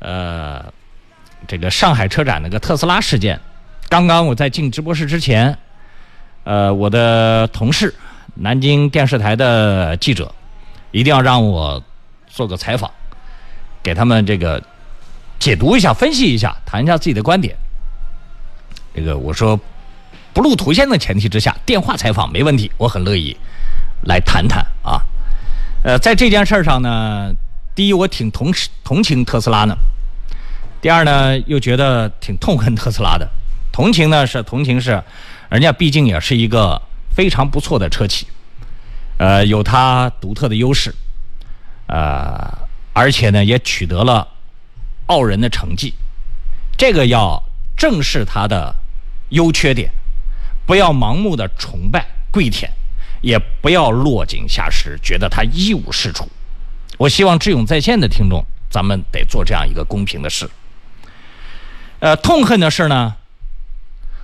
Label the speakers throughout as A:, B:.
A: 呃，这个上海车展那个特斯拉事件。刚刚我在进直播室之前，呃，我的同事南京电视台的记者一定要让我做个采访，给他们这个解读一下、分析一下、谈一下自己的观点。这个我说不露图像的前提之下，电话采访没问题，我很乐意来谈谈啊。呃，在这件事上呢，第一我挺同同情特斯拉呢。第二呢，又觉得挺痛恨特斯拉的。同情呢是同情是，人家毕竟也是一个非常不错的车企，呃，有它独特的优势，呃，而且呢也取得了傲人的成绩。这个要正视它的优缺点，不要盲目的崇拜跪舔，也不要落井下石，觉得它一无是处。我希望智勇在线的听众，咱们得做这样一个公平的事。呃，痛恨的事呢，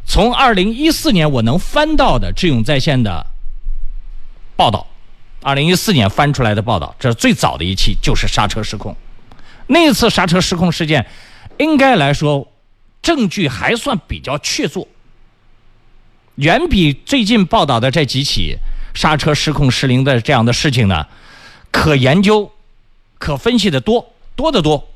A: 从二零一四年我能翻到的智勇在线的报道，二零一四年翻出来的报道，这是最早的一期，就是刹车失控。那次刹车失控事件，应该来说证据还算比较确凿，远比最近报道的这几起刹车失控失灵的这样的事情呢，可研究、可分析的多多得多。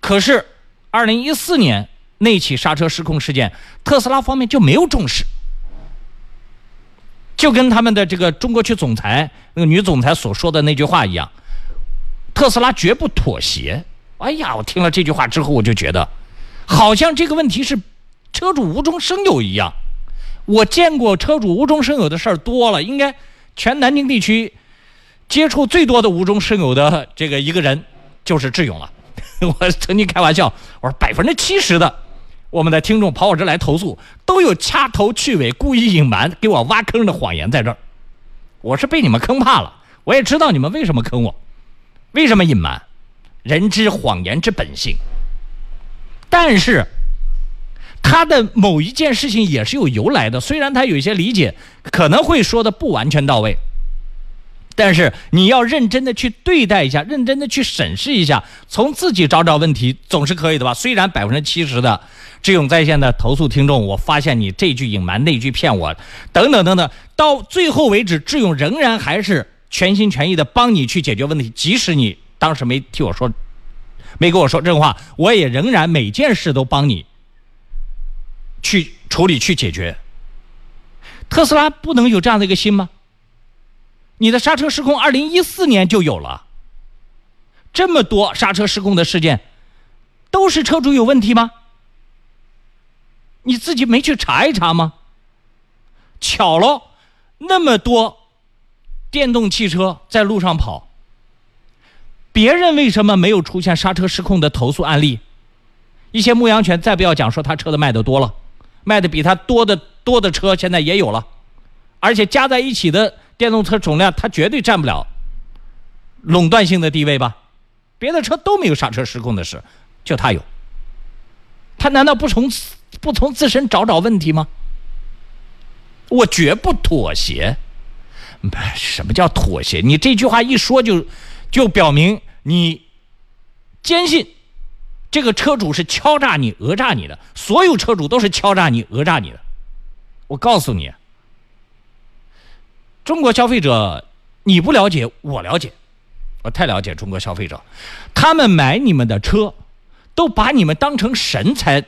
A: 可是，二零一四年那起刹车失控事件，特斯拉方面就没有重视，就跟他们的这个中国区总裁那个女总裁所说的那句话一样，特斯拉绝不妥协。哎呀，我听了这句话之后，我就觉得，好像这个问题是车主无中生有一样。我见过车主无中生有的事儿多了，应该全南京地区接触最多的无中生有的这个一个人就是智勇了。我曾经开玩笑，我说百分之七十的我们的听众跑我这来投诉，都有掐头去尾、故意隐瞒、给我挖坑的谎言在这儿。我是被你们坑怕了，我也知道你们为什么坑我，为什么隐瞒，人之谎言之本性。但是他的某一件事情也是有由来的，虽然他有一些理解可能会说的不完全到位。但是你要认真的去对待一下，认真的去审视一下，从自己找找问题总是可以的吧？虽然百分之七十的智勇在线的投诉听众，我发现你这句隐瞒，那句骗我，等等等等，到最后为止，智勇仍然还是全心全意的帮你去解决问题，即使你当时没替我说，没跟我说真话，我也仍然每件事都帮你去处理去解决。特斯拉不能有这样的一个心吗？你的刹车失控，二零一四年就有了。这么多刹车失控的事件，都是车主有问题吗？你自己没去查一查吗？巧了，那么多电动汽车在路上跑，别人为什么没有出现刹车失控的投诉案例？一些牧羊犬再不要讲，说他车子卖的多了，卖的比他多的多的车现在也有了，而且加在一起的。电动车总量，它绝对占不了垄断性的地位吧？别的车都没有刹车失控的事，就它有。它难道不从不从自身找找问题吗？我绝不妥协。什么叫妥协？你这句话一说，就就表明你坚信这个车主是敲诈你、讹诈你的。所有车主都是敲诈你、讹诈你的。我告诉你。中国消费者，你不了解，我了解，我太了解中国消费者。他们买你们的车，都把你们当成神才，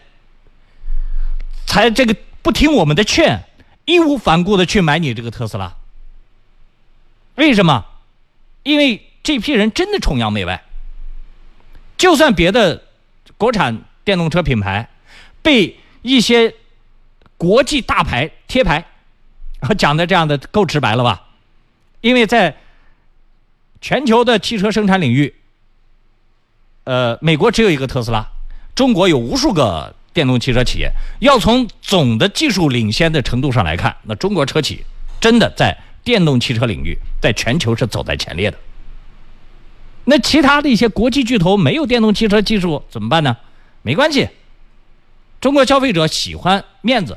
A: 才这个不听我们的劝，义无反顾的去买你这个特斯拉。为什么？因为这批人真的崇洋媚外。就算别的国产电动车品牌被一些国际大牌贴牌。讲的这样的够直白了吧？因为在全球的汽车生产领域，呃，美国只有一个特斯拉，中国有无数个电动汽车企业。要从总的技术领先的程度上来看，那中国车企真的在电动汽车领域，在全球是走在前列的。那其他的一些国际巨头没有电动汽车技术怎么办呢？没关系，中国消费者喜欢面子。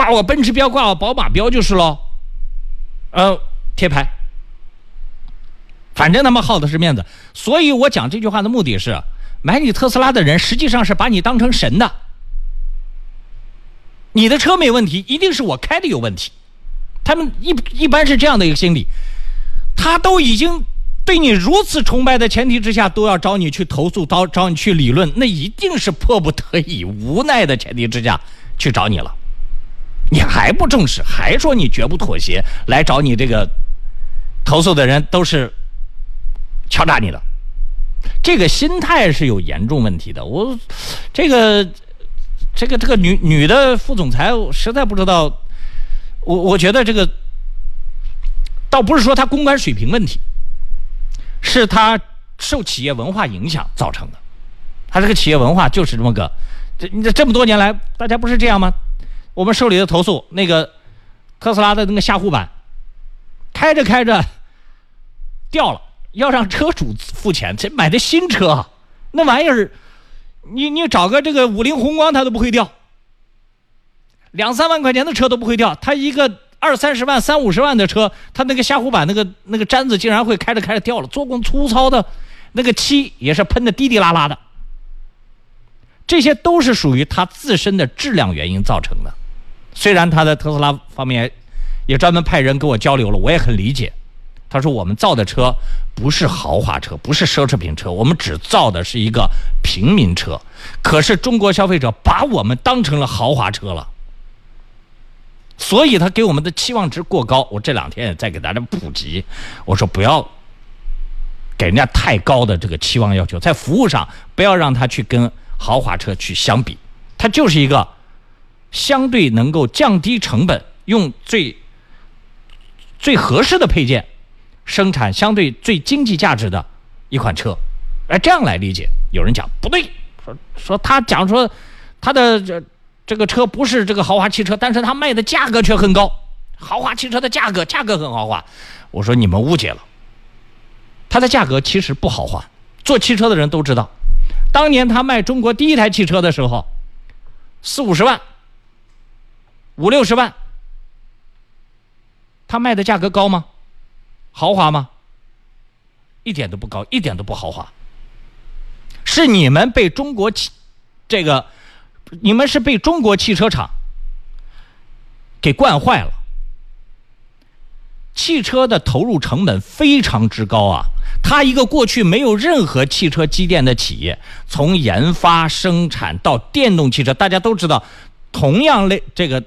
A: 挂我奔驰标，挂我宝马标就是喽，呃，贴牌，反正他们好的是面子。所以我讲这句话的目的是，买你特斯拉的人实际上是把你当成神的。你的车没问题，一定是我开的有问题。他们一一般是这样的一个心理，他都已经对你如此崇拜的前提之下，都要找你去投诉，找找你去理论，那一定是迫不得已、无奈的前提之下去找你了。你还不重视，还说你绝不妥协，来找你这个投诉的人都是敲诈你的，这个心态是有严重问题的。我这个。这个这个女女的副总裁，我实在不知道，我我觉得这个倒不是说她公关水平问题，是她受企业文化影响造成的。她这个企业文化就是这么个，这这这么多年来，大家不是这样吗？我们受理的投诉，那个特斯拉的那个下护板开着开着掉了，要让车主付钱。这买的新车，那玩意儿。你你找个这个五菱宏光，它都不会掉。两三万块钱的车都不会掉，它一个二三十万、三五十万的车，它那个下护板那个那个粘子竟然会开着开着掉了。做工粗糙的，那个漆也是喷的滴滴啦啦的。这些都是属于它自身的质量原因造成的。虽然他在特斯拉方面也专门派人跟我交流了，我也很理解。他说：“我们造的车不是豪华车，不是奢侈品车，我们只造的是一个平民车。可是中国消费者把我们当成了豪华车了，所以他给我们的期望值过高。我这两天也在给大家普及，我说不要给人家太高的这个期望要求，在服务上不要让他去跟豪华车去相比，它就是一个相对能够降低成本，用最最合适的配件。”生产相对最经济价值的一款车，哎，这样来理解。有人讲不对，说说他讲说他的这这个车不是这个豪华汽车，但是他卖的价格却很高。豪华汽车的价格价格很豪华，我说你们误解了，它的价格其实不豪华。做汽车的人都知道，当年他卖中国第一台汽车的时候，四五十万、五六十万，他卖的价格高吗？豪华吗？一点都不高，一点都不豪华。是你们被中国汽这个，你们是被中国汽车厂给惯坏了。汽车的投入成本非常之高啊！它一个过去没有任何汽车积淀的企业，从研发、生产到电动汽车，大家都知道，同样类这个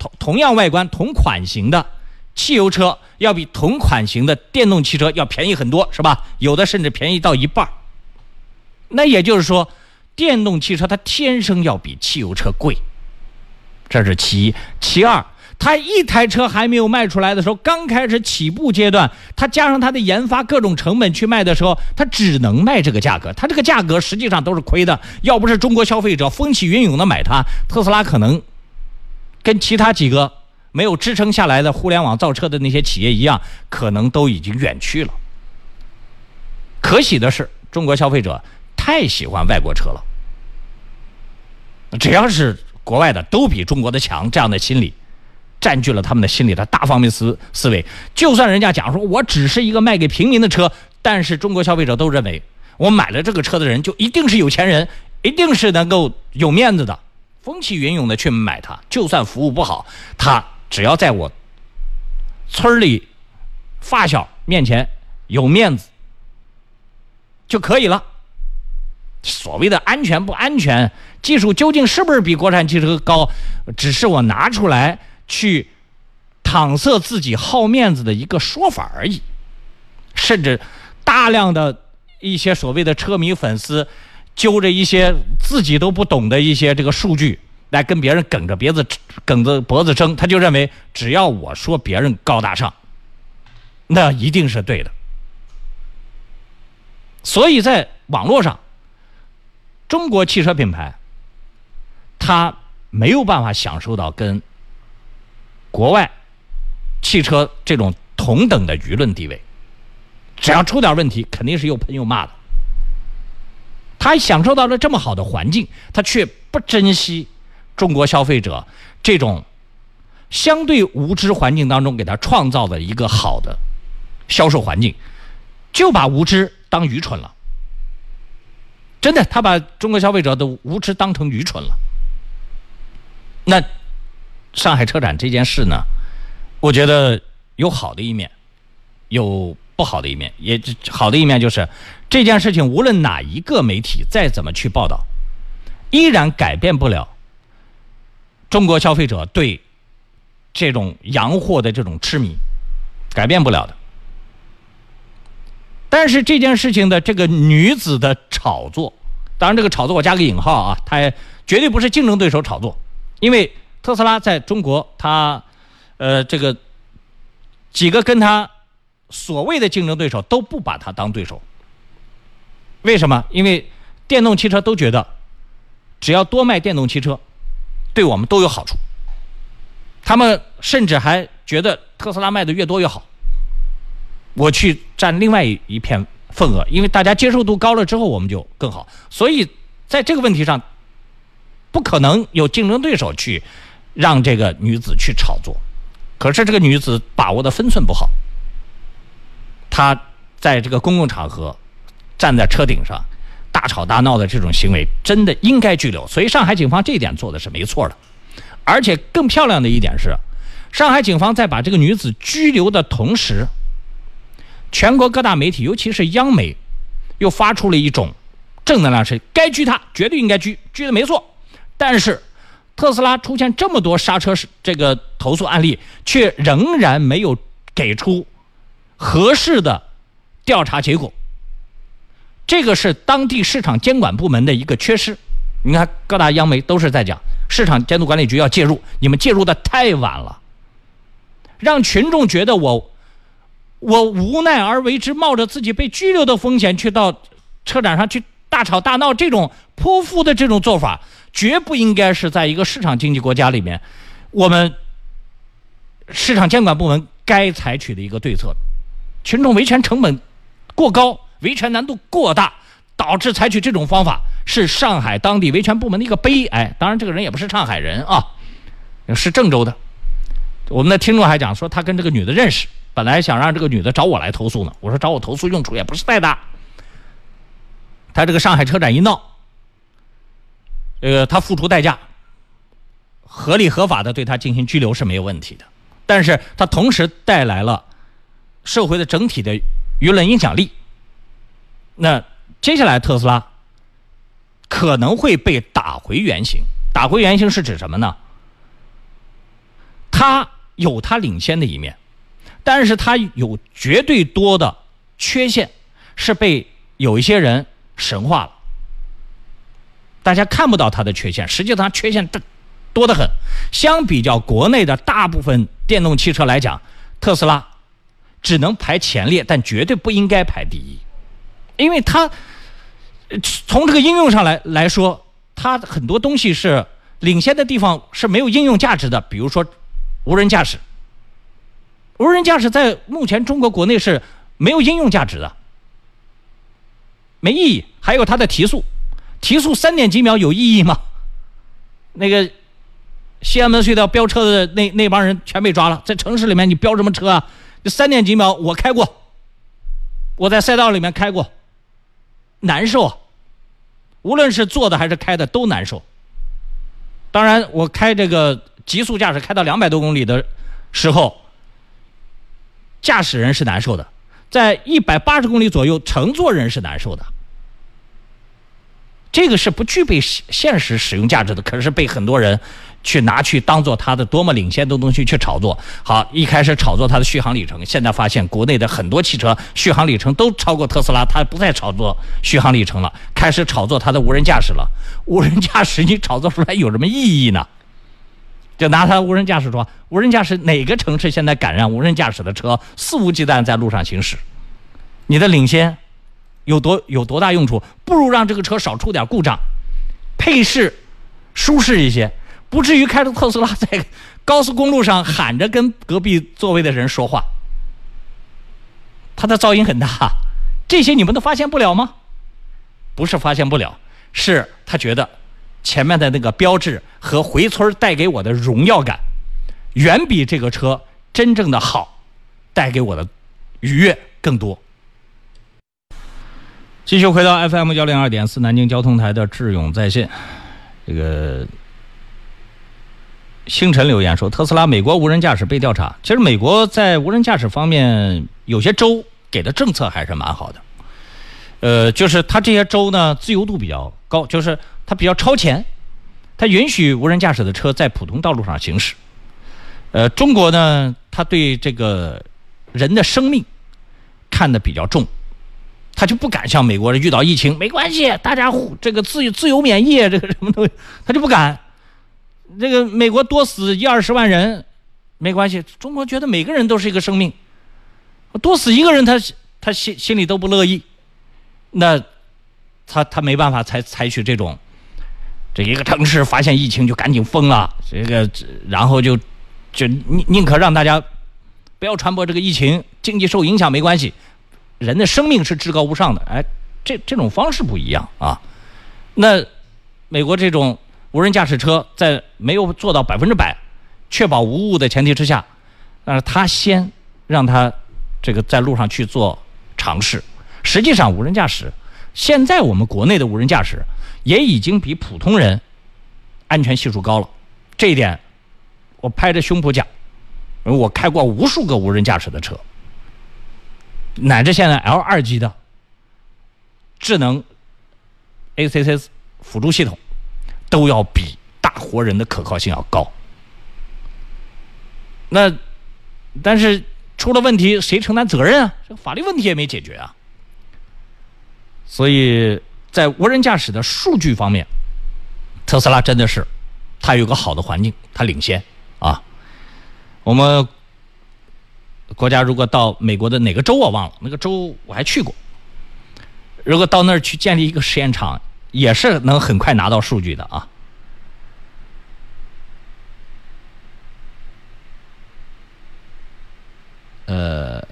A: 同同样外观、同款型的。汽油车要比同款型的电动汽车要便宜很多，是吧？有的甚至便宜到一半那也就是说，电动汽车它天生要比汽油车贵，这是其一。其二，它一台车还没有卖出来的时候，刚开始起步阶段，它加上它的研发各种成本去卖的时候，它只能卖这个价格。它这个价格实际上都是亏的。要不是中国消费者风起云涌的买它，特斯拉可能跟其他几个。没有支撑下来的互联网造车的那些企业一样，可能都已经远去了。可喜的是，中国消费者太喜欢外国车了。只要是国外的，都比中国的强，这样的心理占据了他们的心理的大方面思思维。就算人家讲说我只是一个卖给平民的车，但是中国消费者都认为，我买了这个车的人就一定是有钱人，一定是能够有面子的，风起云涌的去买它。就算服务不好，他。只要在我村里发小面前有面子就可以了。所谓的安全不安全，技术究竟是不是比国产汽车高，只是我拿出来去搪塞自己好面子的一个说法而已。甚至大量的一些所谓的车迷粉丝揪着一些自己都不懂的一些这个数据。来跟别人梗着鼻子、梗着脖子争，他就认为只要我说别人高大上，那一定是对的。所以在网络上，中国汽车品牌，他没有办法享受到跟国外汽车这种同等的舆论地位。只要出点问题，肯定是又喷又骂的。他享受到了这么好的环境，他却不珍惜。中国消费者这种相对无知环境当中，给他创造的一个好的销售环境，就把无知当愚蠢了。真的，他把中国消费者的无知当成愚蠢了。那上海车展这件事呢，我觉得有好的一面，有不好的一面。也好的一面就是这件事情，无论哪一个媒体再怎么去报道，依然改变不了中国消费者对这种洋货的这种痴迷，改变不了的。但是这件事情的这个女子的炒作，当然这个炒作我加个引号啊，她绝对不是竞争对手炒作，因为特斯拉在中国，它呃这个几个跟它所谓的竞争对手都不把它当对手。为什么？因为电动汽车都觉得，只要多卖电动汽车，对我们都有好处。他们甚至还觉得特斯拉卖的越多越好。我去占另外一一片份额，因为大家接受度高了之后，我们就更好。所以在这个问题上，不可能有竞争对手去让这个女子去炒作。可是这个女子把握的分寸不好，她在这个公共场合站在车顶上大吵大闹的这种行为，真的应该拘留。所以上海警方这一点做的是没错的。而且更漂亮的一点是，上海警方在把这个女子拘留的同时。全国各大媒体，尤其是央媒，又发出了一种正能量是该拘他，绝对应该拘，拘的没错。但是，特斯拉出现这么多刹车这个投诉案例，却仍然没有给出合适的调查结果。这个是当地市场监管部门的一个缺失。你看，各大央媒都是在讲市场监督管理局要介入，你们介入的太晚了，让群众觉得我。我无奈而为之，冒着自己被拘留的风险去到车展上去大吵大闹，这种泼妇的这种做法，绝不应该是在一个市场经济国家里面，我们市场监管部门该采取的一个对策。群众维权成本过高，维权难度过大，导致采取这种方法，是上海当地维权部门的一个悲哀。当然，这个人也不是上海人啊，是郑州的。我们的听众还讲说，他跟这个女的认识。本来想让这个女的找我来投诉呢，我说找我投诉用处也不是太大。他这个上海车展一闹，呃他付出代价，合理合法的对他进行拘留是没有问题的。但是他同时带来了社会的整体的舆论影响力。那接下来特斯拉可能会被打回原形，打回原形是指什么呢？他有他领先的一面。但是它有绝对多的缺陷，是被有一些人神化了。大家看不到它的缺陷，实际上它缺陷多多得很。相比较国内的大部分电动汽车来讲，特斯拉只能排前列，但绝对不应该排第一，因为它从这个应用上来来说，它很多东西是领先的地方是没有应用价值的，比如说无人驾驶。无人驾驶在目前中国国内是没有应用价值的，没意义。还有它的提速，提速三点几秒有意义吗？那个西安门隧道飙车的那那帮人全被抓了，在城市里面你飙什么车啊？三点几秒我开过，我在赛道里面开过，难受。无论是坐的还是开的都难受。当然，我开这个极速驾驶开到两百多公里的时候。驾驶人是难受的，在一百八十公里左右，乘坐人是难受的。这个是不具备现实使用价值的，可是被很多人去拿去当做它的多么领先的东西去炒作。好，一开始炒作它的续航里程，现在发现国内的很多汽车续航里程都超过特斯拉，它不再炒作续航里程了，开始炒作它的无人驾驶了。无人驾驶你炒作出来有什么意义呢？就拿它无人驾驶说，无人驾驶哪个城市现在敢让无人驾驶的车肆无忌惮在路上行驶？你的领先有多有多大用处？不如让这个车少出点故障，配饰舒适一些，不至于开着特斯拉在高速公路上喊着跟隔壁座位的人说话，它的噪音很大。这些你们都发现不了吗？不是发现不了，是他觉得。前面的那个标志和回村带给我的荣耀感，远比这个车真正的好带给我的愉悦更多。继续回到 FM 幺零二点四南京交通台的智勇在线，这个星辰留言说，特斯拉美国无人驾驶被调查。其实美国在无人驾驶方面，有些州给的政策还是蛮好的。呃，就是它这些州呢，自由度比较高，就是它比较超前，它允许无人驾驶的车在普通道路上行驶。呃，中国呢，它对这个人的生命看得比较重。他就不敢像美国人遇到疫情没关系，大家这个自自由免疫这个什么东西，他就不敢。这个美国多死一二十万人没关系，中国觉得每个人都是一个生命，多死一个人他他心心里都不乐意。那他他没办法采采取这种，这一个城市发现疫情就赶紧封了，这个然后就就宁宁可让大家不要传播这个疫情，经济受影响没关系。人的生命是至高无上的，哎，这这种方式不一样啊。那美国这种无人驾驶车在没有做到百分之百确保无误的前提之下，但是他先让他这个在路上去做尝试。实际上，无人驾驶现在我们国内的无人驾驶也已经比普通人安全系数高了。这一点我拍着胸脯讲，我开过无数个无人驾驶的车。乃至现在 L 二级的智能 ACC 辅助系统，都要比大活人的可靠性要高。那但是出了问题，谁承担责任啊？这个法律问题也没解决啊。所以在无人驾驶的数据方面，特斯拉真的是它有个好的环境，它领先啊。我们。国家如果到美国的哪个州我忘了，那个州我还去过。如果到那儿去建立一个实验场，也是能很快拿到数据的啊。呃，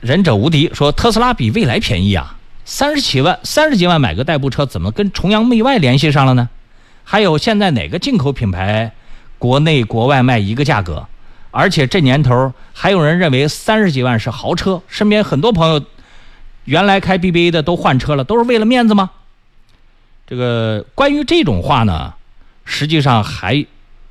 A: 忍者无敌说特斯拉比蔚来便宜啊，三十七万三十几万买个代步车，怎么跟崇洋媚外联系上了呢？还有现在哪个进口品牌国内国外卖一个价格？而且这年头还有人认为三十几万是豪车，身边很多朋友原来开 BBA 的都换车了，都是为了面子吗？这个关于这种话呢，实际上还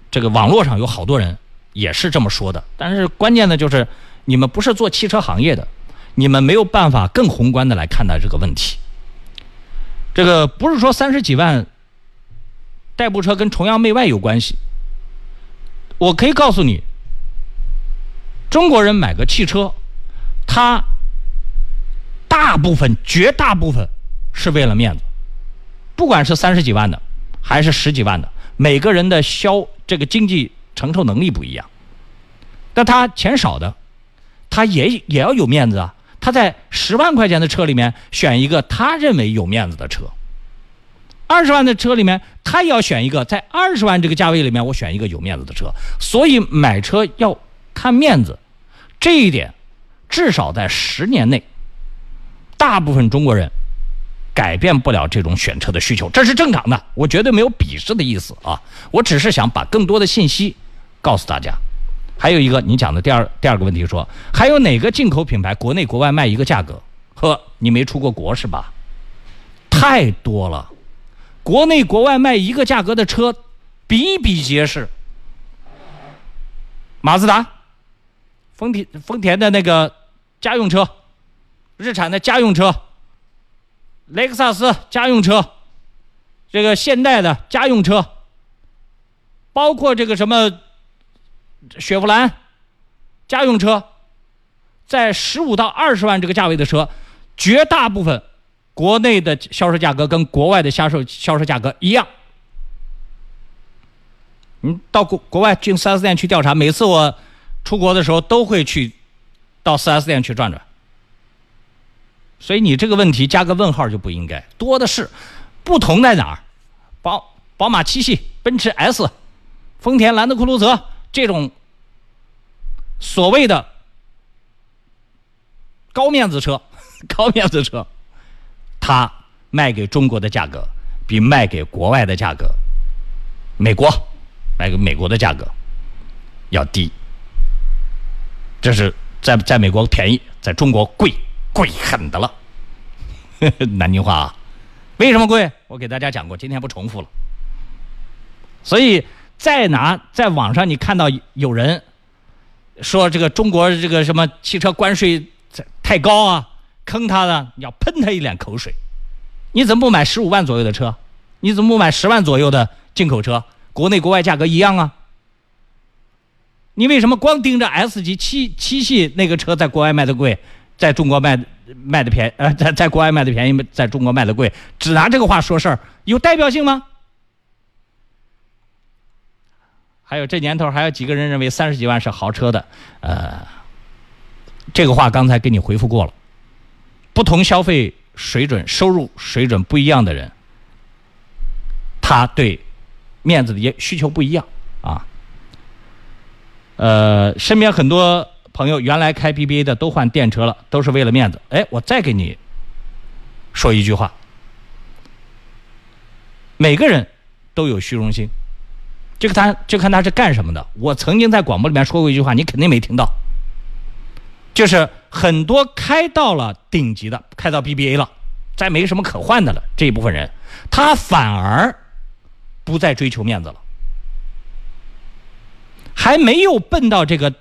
A: 这个网络上有好多人也是这么说的。但是关键的就是你们不是做汽车行业的，你们没有办法更宏观的来看待这个问题。这个不是说三十几万代步车跟崇洋媚外有关系，我可以告诉你。中国人买个汽车，他大部分、绝大部分是为了面子，不管是三十几万的，还是十几万的，每个人的消这个经济承受能力不一样。但他钱少的，他也也要有面子啊。他在十万块钱的车里面选一个他认为有面子的车，二十万的车里面他也要选一个在二十万这个价位里面我选一个有面子的车。所以买车要。看面子，这一点，至少在十年内，大部分中国人改变不了这种选车的需求，这是正常的。我绝对没有鄙视的意思啊，我只是想把更多的信息告诉大家。还有一个，你讲的第二第二个问题说，还有哪个进口品牌国内国外卖一个价格？呵，你没出过国是吧？太多了，国内国外卖一个价格的车比比皆是，马自达。丰田丰田的那个家用车，日产的家用车，雷克萨斯家用车，这个现代的家用车，包括这个什么雪佛兰家用车，在十五到二十万这个价位的车，绝大部分国内的销售价格跟国外的销售销售价格一样。你到国国外进四 S 店去调查，每次我。出国的时候都会去到 4S 店去转转，所以你这个问题加个问号就不应该。多的是，不同在哪儿？宝宝马七系、奔驰 S、丰田兰德酷路泽这种所谓的高面子车、高面子车，它卖给中国的价格比卖给国外的价格，美国卖给美国的价格要低。这是在在美国便宜，在中国贵贵狠的了。南京话啊。为什么贵？我给大家讲过，今天不重复了。所以再拿在网上你看到有人说这个中国这个什么汽车关税太高啊，坑他的，你要喷他一脸口水。你怎么不买十五万左右的车？你怎么不买十万左右的进口车？国内国外价格一样啊。你为什么光盯着 S 级七七系那个车在国外卖的贵，在中国卖卖的便呃在在国外卖的便宜，在中国卖的贵？只拿这个话说事儿，有代表性吗？还有这年头还有几个人认为三十几万是豪车的？呃，这个话刚才给你回复过了。不同消费水准、收入水准不一样的人，他对面子的需求不一样。呃，身边很多朋友原来开 BBA 的都换电车了，都是为了面子。哎，我再给你说一句话：每个人都有虚荣心，就看他就看他是干什么的。我曾经在广播里面说过一句话，你肯定没听到，就是很多开到了顶级的，开到 BBA 了，再没什么可换的了，这一部分人，他反而不再追求面子了。还没有奔到这个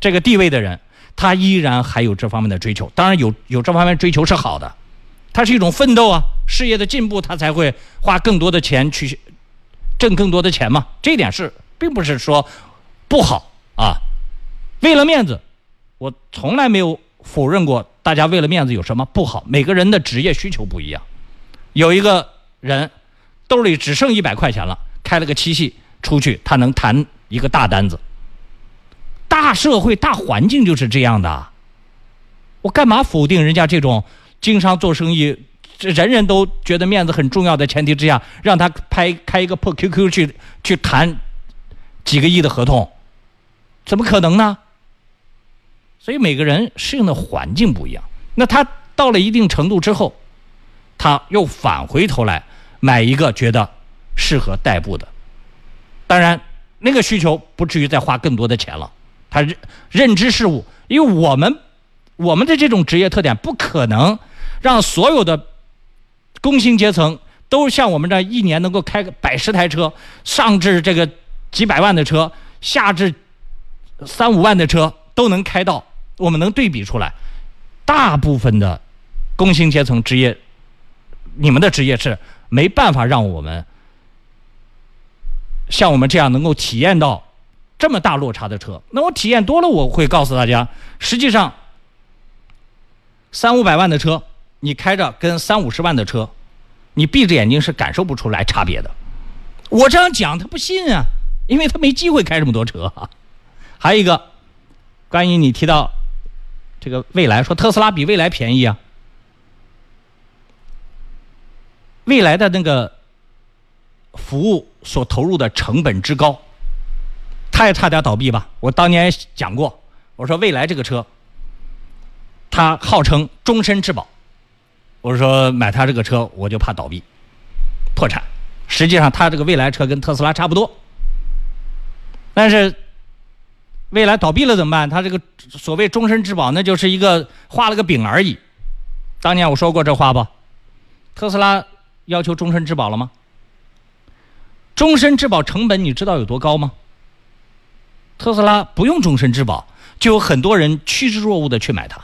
A: 这个地位的人，他依然还有这方面的追求。当然，有有这方面追求是好的，它是一种奋斗啊，事业的进步，他才会花更多的钱去挣更多的钱嘛。这一点是并不是说不好啊。为了面子，我从来没有否认过大家为了面子有什么不好。每个人的职业需求不一样，有一个人兜里只剩一百块钱了，开了个七系。出去，他能谈一个大单子。大社会、大环境就是这样的。我干嘛否定人家这种经商做生意，人人都觉得面子很重要的前提之下，让他拍开一个破 QQ 去去谈几个亿的合同，怎么可能呢？所以每个人适应的环境不一样。那他到了一定程度之后，他又返回头来买一个觉得适合代步的。当然，那个需求不至于再花更多的钱了。他认认知事物，因为我们我们的这种职业特点，不可能让所有的工薪阶层都像我们这一年能够开个百十台车，上至这个几百万的车，下至三五万的车都能开到。我们能对比出来，大部分的工薪阶层职业，你们的职业是没办法让我们。像我们这样能够体验到这么大落差的车，那我体验多了，我会告诉大家，实际上三五百万的车，你开着跟三五十万的车，你闭着眼睛是感受不出来差别的。我这样讲他不信啊，因为他没机会开这么多车啊。还有一个，关于你提到这个未来，说特斯拉比未来便宜啊，未来的那个。服务所投入的成本之高，他也差点倒闭吧？我当年讲过，我说未来这个车，它号称终身质保，我说买它这个车我就怕倒闭、破产。实际上，它这个未来车跟特斯拉差不多，但是未来倒闭了怎么办？它这个所谓终身质保，那就是一个画了个饼而已。当年我说过这话不？特斯拉要求终身质保了吗？终身质保成本你知道有多高吗？特斯拉不用终身质保，就有很多人趋之若鹜的去买它。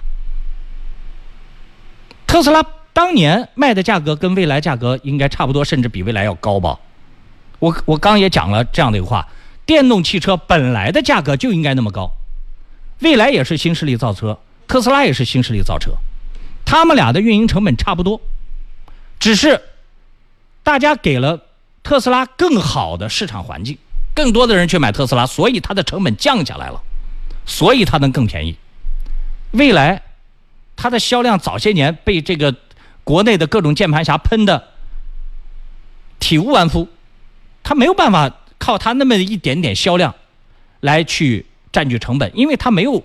A: 特斯拉当年卖的价格跟未来价格应该差不多，甚至比未来要高吧？我我刚也讲了这样的一个话：电动汽车本来的价格就应该那么高，未来也是新势力造车，特斯拉也是新势力造车，他们俩的运营成本差不多，只是大家给了。特斯拉更好的市场环境，更多的人去买特斯拉，所以它的成本降下来了，所以它能更便宜。未来，它的销量早些年被这个国内的各种键盘侠喷的体无完肤，它没有办法靠它那么一点点销量来去占据成本，因为它没有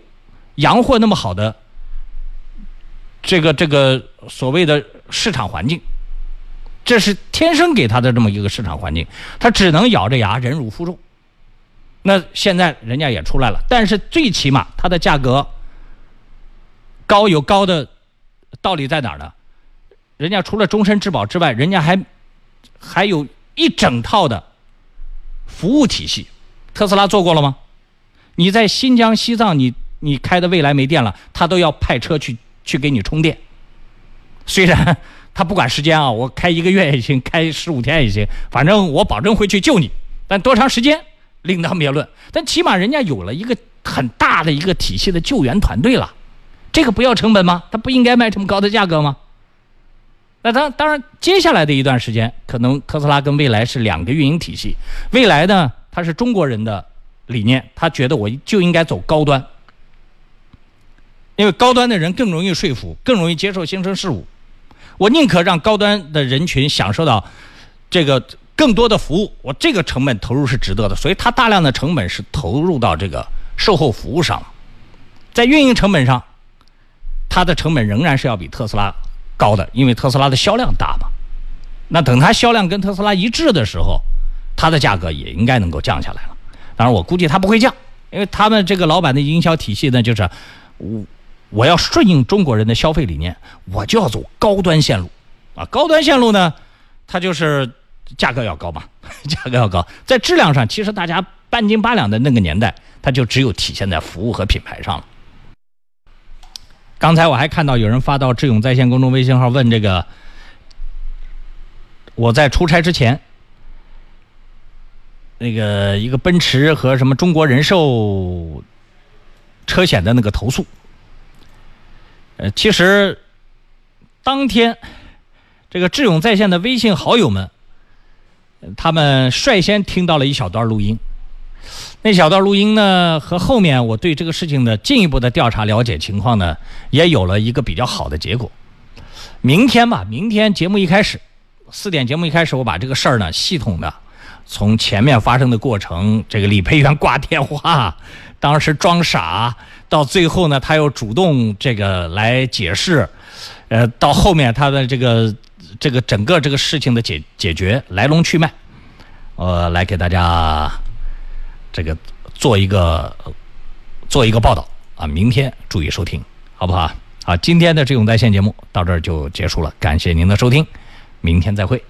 A: 洋货那么好的这个这个所谓的市场环境。这是天生给他的这么一个市场环境，他只能咬着牙忍辱负重。那现在人家也出来了，但是最起码它的价格高有高的道理在哪儿呢？人家除了终身质保之外，人家还还有一整套的服务体系。特斯拉做过了吗？你在新疆、西藏，你你开的蔚来没电了，他都要派车去去给你充电。虽然他不管时间啊，我开一个月也行，开十五天也行，反正我保证会去救你。但多长时间另当别论。但起码人家有了一个很大的一个体系的救援团队了，这个不要成本吗？他不应该卖这么高的价格吗？那当当然，接下来的一段时间，可能特斯拉跟蔚来是两个运营体系。蔚来呢，它是中国人的理念，他觉得我就应该走高端，因为高端的人更容易说服，更容易接受新生事物。我宁可让高端的人群享受到这个更多的服务，我这个成本投入是值得的，所以它大量的成本是投入到这个售后服务上了。在运营成本上，它的成本仍然是要比特斯拉高的，因为特斯拉的销量大嘛。那等它销量跟特斯拉一致的时候，它的价格也应该能够降下来了。当然，我估计它不会降，因为他们这个老板的营销体系呢，就是我。我要顺应中国人的消费理念，我就要走高端线路，啊，高端线路呢，它就是价格要高嘛，价格要高，在质量上，其实大家半斤八两的那个年代，它就只有体现在服务和品牌上了。刚才我还看到有人发到智勇在线公众微信号问这个，我在出差之前，那个一个奔驰和什么中国人寿车险的那个投诉。呃，其实当天这个智勇在线的微信好友们，他们率先听到了一小段录音。那小段录音呢，和后面我对这个事情的进一步的调查了解情况呢，也有了一个比较好的结果。明天吧，明天节目一开始，四点节目一开始，我把这个事儿呢，系统的从前面发生的过程，这个理赔员挂电话，当时装傻。到最后呢，他又主动这个来解释，呃，到后面他的这个这个整个这个事情的解解决来龙去脉，呃，来给大家这个做一个做一个报道啊，明天注意收听，好不好？好，今天的这种在线节目到这儿就结束了，感谢您的收听，明天再会。